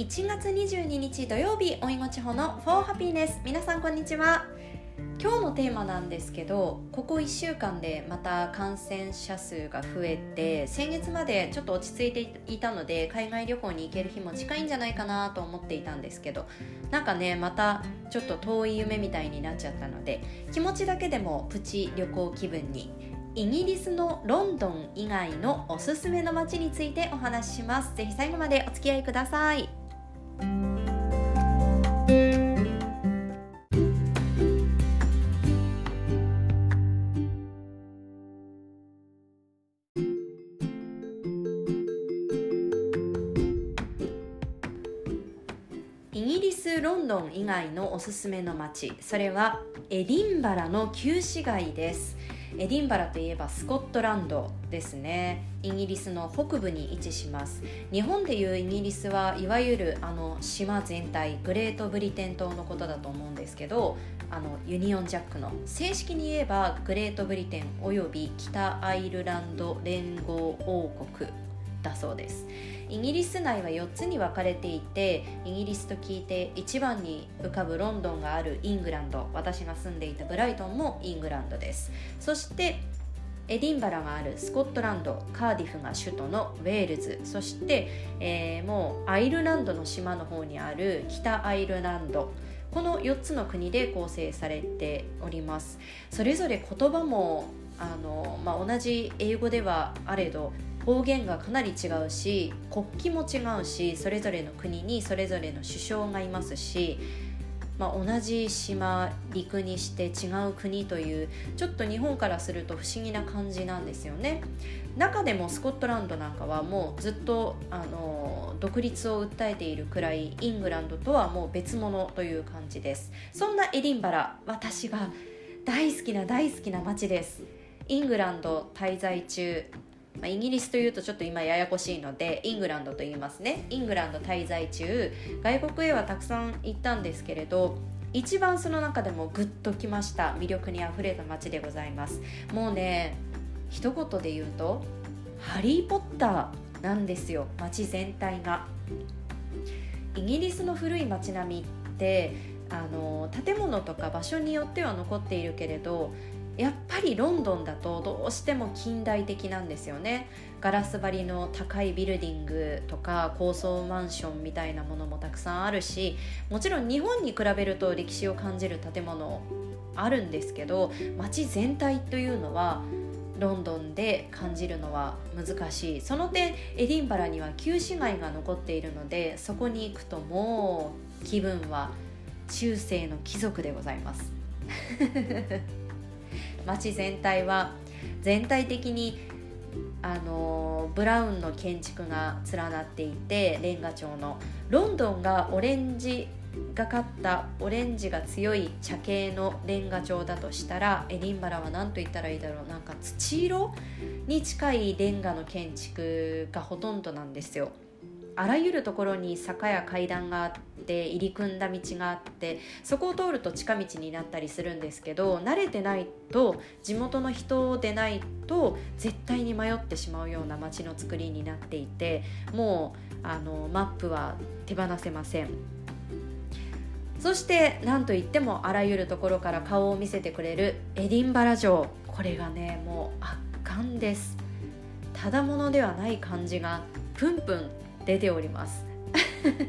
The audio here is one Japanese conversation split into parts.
1月22日土曜日おいご地方の For Happiness 皆さんこんにちは。今日のテーマなんですけどここ1週間でまた感染者数が増えて先月までちょっと落ち着いていたので海外旅行に行ける日も近いんじゃないかなと思っていたんですけどなんかねまたちょっと遠い夢みたいになっちゃったので気持ちだけでもプチ旅行気分にイギリスのロンドン以外のおすすめの街についてお話しします。ぜひ最後までお付き合いください。ロンドン以外のおすすめの街それはエディンバラの旧市街です。エディンバラといえばスコットランドですね。イギリスの北部に位置します。日本でいうイギリスはいわゆるあの島全体グレートブリテン島のことだと思うんですけどあのユニオンジャックの。正式に言えばグレートブリテンおよび北アイルランド連合王国。だそうです。イギリス内は4つに分かれていてイギリスと聞いて一番に浮かぶロンドンがあるイングランド私が住んでいたブライトンもイングランドです。そしてエディンバラがあるスコットランドカーディフが首都のウェールズ。そして、えー、もうアイルランドの島の方にある北アイルランド。この4つの国で構成されております。それぞれ言葉もあの、まあ、同じ英語ではあれど方言がかなり違うし国旗も違うしそれぞれの国にそれぞれの首相がいますし、まあ、同じ島陸にして違う国というちょっと日本からすると不思議な感じなんですよね。中でもスコットランドなんかはもうずっとあの独立を訴えているくらいイングランドとはもう別物という感じです。そんなエディンバラ私が大好きな大好きな街です。イングランド滞在中まあ、イギリスというとちょっと今ややこしいのでイングランドと言いますね。イングランド滞在中外国へはたくさん行ったんですけれど一番その中でもグッときました魅力にあふれた街でございます。もうね一言で言うと「ハリー・ポッター」なんですよ街全体が。イギリスの古い街並みってあの建物とか場所によっては残っているけれどやっぱりロンドンだとどうしても近代的なんですよね。ガラス張りの高いビルディングとか高層マンションみたいなものもたくさんあるしもちろん日本に比べると歴史を感じる建物あるんですけど街全体というのはロンドンで感じるのは難しい。その点エディンバラには旧市街が残っているのでそこに行くともう気分は中世の貴族でございます。街全体は全体的にあのブラウンの建築が連なっていてレンガ調のロンドンがオレンジがかったオレンジが強い茶系のレンガ調だとしたらエディンバラは何と言ったらいいだろうなんか土色に近いレンガの建築がほとんどなんですよ。あらゆるところに坂や階段があって入り組んだ道があってそこを通ると近道になったりするんですけど慣れてないと地元の人でないと絶対に迷ってしまうような街の作りになっていてもうあのマップは手放せません。そして何といってもあらゆるところから顔を見せてくれるエディンバラ城これがねもう圧巻ですただものではない感じがプンプン出ております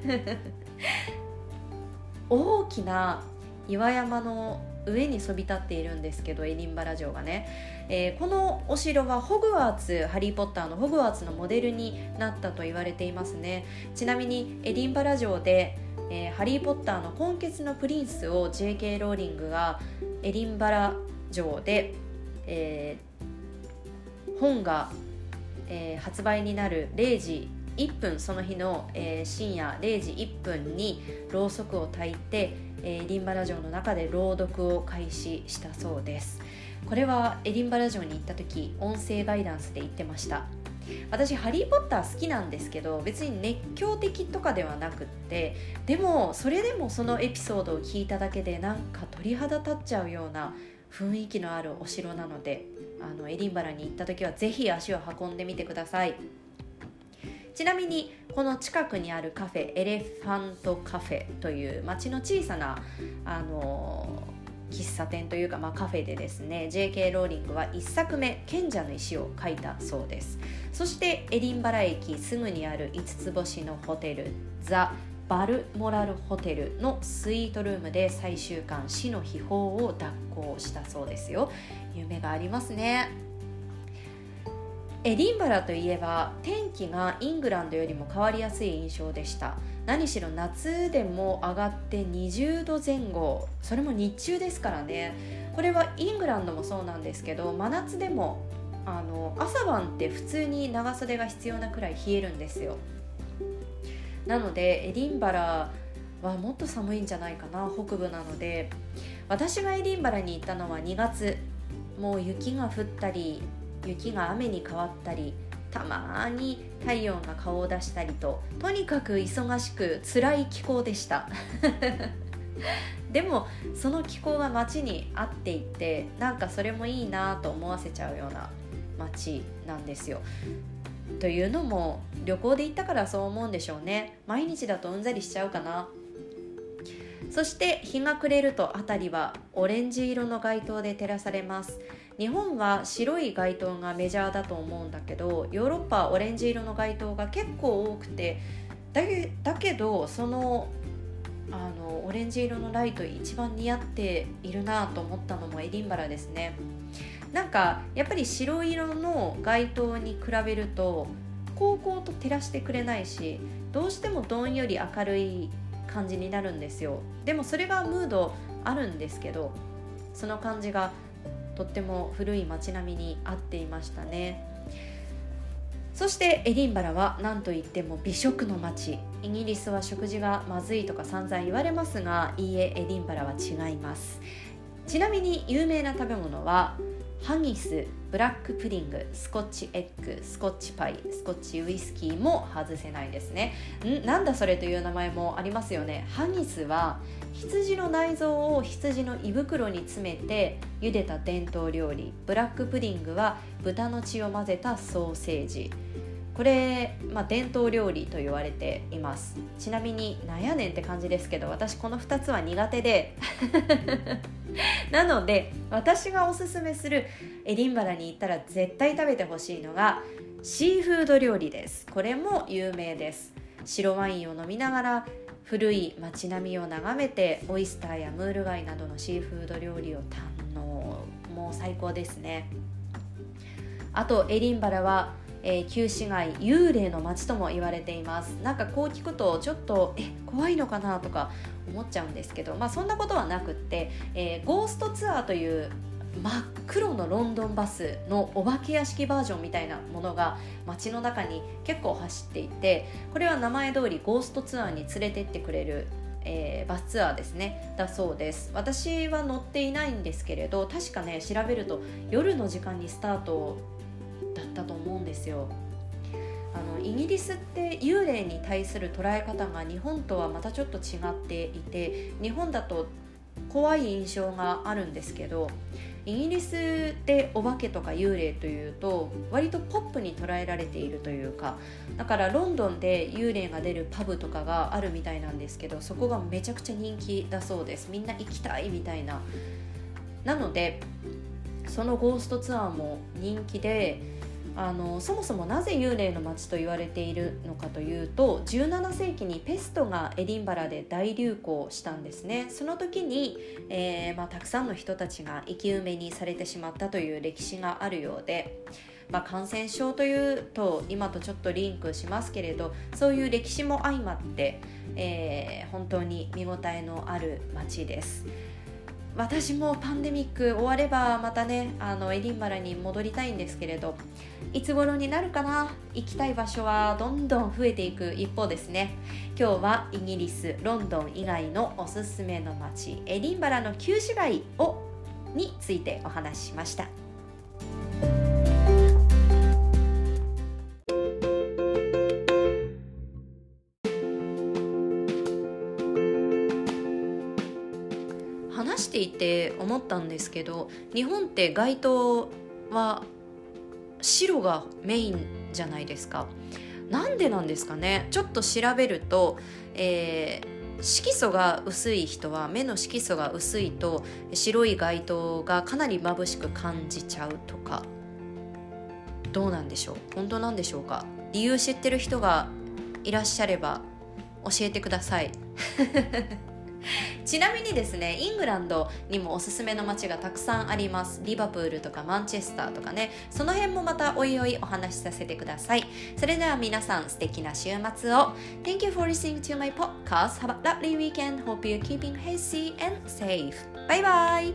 大きな岩山の上にそび立っているんですけどエディンバラ城がね、えー、このお城はホグワーツハリー・ポッターのホグワーツのモデルになったと言われていますねちなみにエディンバラ城で、えー、ハリー・ポッターの今月のプリンスを J.K. ローリングがエディンバラ城で、えー、本が、え発売になる0時1分その日の、えー、深夜0時1分にろうそくを焚いて、えー、エディンバラ城の中で朗読を開始したそうです。これはエディンバラ城に行った時音声ガイダンスで言ってました。私ハリー・ポッター好きなんですけど別に熱狂的とかではなくってでもそれでもそのエピソードを聞いただけでなんか鳥肌立っちゃうような雰囲気のあるお城なのであのエディンバラに行った時は是非足を運んでみてください。ちなみにこの近くにあるカフェエレファントカフェという町の小さなあの喫茶店というか、まあ、カフェでですね J.K. ローリングは1作目「賢者の石」を書いたそうですそしてエディンバラ駅すぐにある5つ星のホテルザ・バルモラルホテルのスイートルームで最終巻死の秘宝を脱行したそうですよ夢がありますねエディンバラといえば天気がイングランドよりも変わりやすい印象でした。何しろ夏でも上がって20度前後。それも日中ですからね。これはイングランドもそうなんですけど真夏でもあの朝晩って普通に長袖が必要なくらい冷えるんですよ。なのでエディンバラはもっと寒いんじゃないかな北部なので。私がエディンバラに行ったのは2月。もう雪が降ったり雪が雨に変わったりたまに太陽が顔を出したりととにかく忙しく辛い気候でした。でもその気候が街に合っていてなんかそれもいいなと思わせちゃうような街なんですよ。というのも旅行で行ったからそう思うんでしょうね。毎日だとうんざりしちゃうかな。そして日が暮れると辺りはオレンジ色の街灯で照らされます。日本は白い街灯がメジャーだと思うんだけどヨーロッパはオレンジ色の街灯が結構多くてだけだけどそのあのオレンジ色のライト一番似合っているなと思ったのもエディンバラですね。なんかやっぱり白色の街灯に比べると高校と照らしてくれないしどうしてもどんより明るい感じになるんですよ。でもそれがムードあるんですけどその感じがとっても古い街並みに合っていましたね。そしてエディンバラは何といっても美食の街。イギリスは食事がまずいとか散々言われますがいいえエディンバラは違います。ちなみに有名な食べ物はハギスブラックプディングスコッチエッグスコッチパイスコッチウイスキーも外せないですね。ん？なんだそれという名前もありますよね。ハギスは羊の内臓を羊の胃袋に詰めて茹でた伝統料理。ブラックプディングは豚の血を混ぜたソーセージ。これ、まあ、伝統料理と言われています。ちなみになんやねんって感じですけど私この2つは苦手で。なので私がおすすめするエディンバラに行ったら絶対食べてほしいのがシーフード料理です。これも有名です。白ワインを飲みながら古い街並みを眺めてオイスターやムール貝などのシーフード料理を堪能。もう最高ですね。あとエディンバラはえー、旧市街幽霊の街とも言われています。なんかこう聞くとちょっとえ怖いのかなとか思っちゃうんですけどまあそんなことはなくって、えー、ゴーストツアーという真っ黒のロンドンバスのお化け屋敷バージョンみたいなものが街の中に結構走っていてこれは名前通りゴーストツアーに連れてってくれるえー、バスツアーですね。だそうです。私は乗っていないんですけれど確かね調べると夜の時間にスタートだったと思うんですよ。あのイギリスって幽霊に対する捉え方が日本とはまたちょっと違っていて日本だと怖い印象があるんですけどイギリスでお化けとか幽霊というと割とポップに捉えられているというかだからロンドンで幽霊が出るパブとかがあるみたいなんですけどそこがめちゃくちゃ人気だそうですみんな行きたいみたいななのでそのゴーストツアーも人気であのそもそもなぜ幽霊の街と言われているのかというと17世紀にペストがエディンバラで大流行したんですねその時に、えー、まあ、たくさんの人たちが生き埋めにされてしまったという歴史があるようで、まあ、感染症というと今とちょっとリンクしますけれどそういう歴史も相まって、えー、本当に見応えのある街です。私もパンデミック終わればまたねあのエディンバラに戻りたいんですけれどいつ頃になるかな？行きたい場所はどんどん増えていく一方ですね今日はイギリスロンドン以外のおすすめの街エディンバラの旧市街をについてお話ししました。していて思ったんですけど日本って街灯は白がメインじゃないですか。なんでなんですかね。ちょっと調べると、えー、色素が薄い人は目の色素が薄いと白い街灯がかなり眩しく感じちゃうとか。どうなんでしょう。本当なんでしょうか。理由知ってる人がいらっしゃれば教えてください。ちなみにですねイングランドにもおすすめの街がたくさんありますリバプールとかマンチェスターとかねその辺もまたおいおいお話しさせてくださいそれでは皆さん素敵な週末を Thank you for listening to my podcast Have a lovely weekend Hope you're keeping healthy and safe Bye bye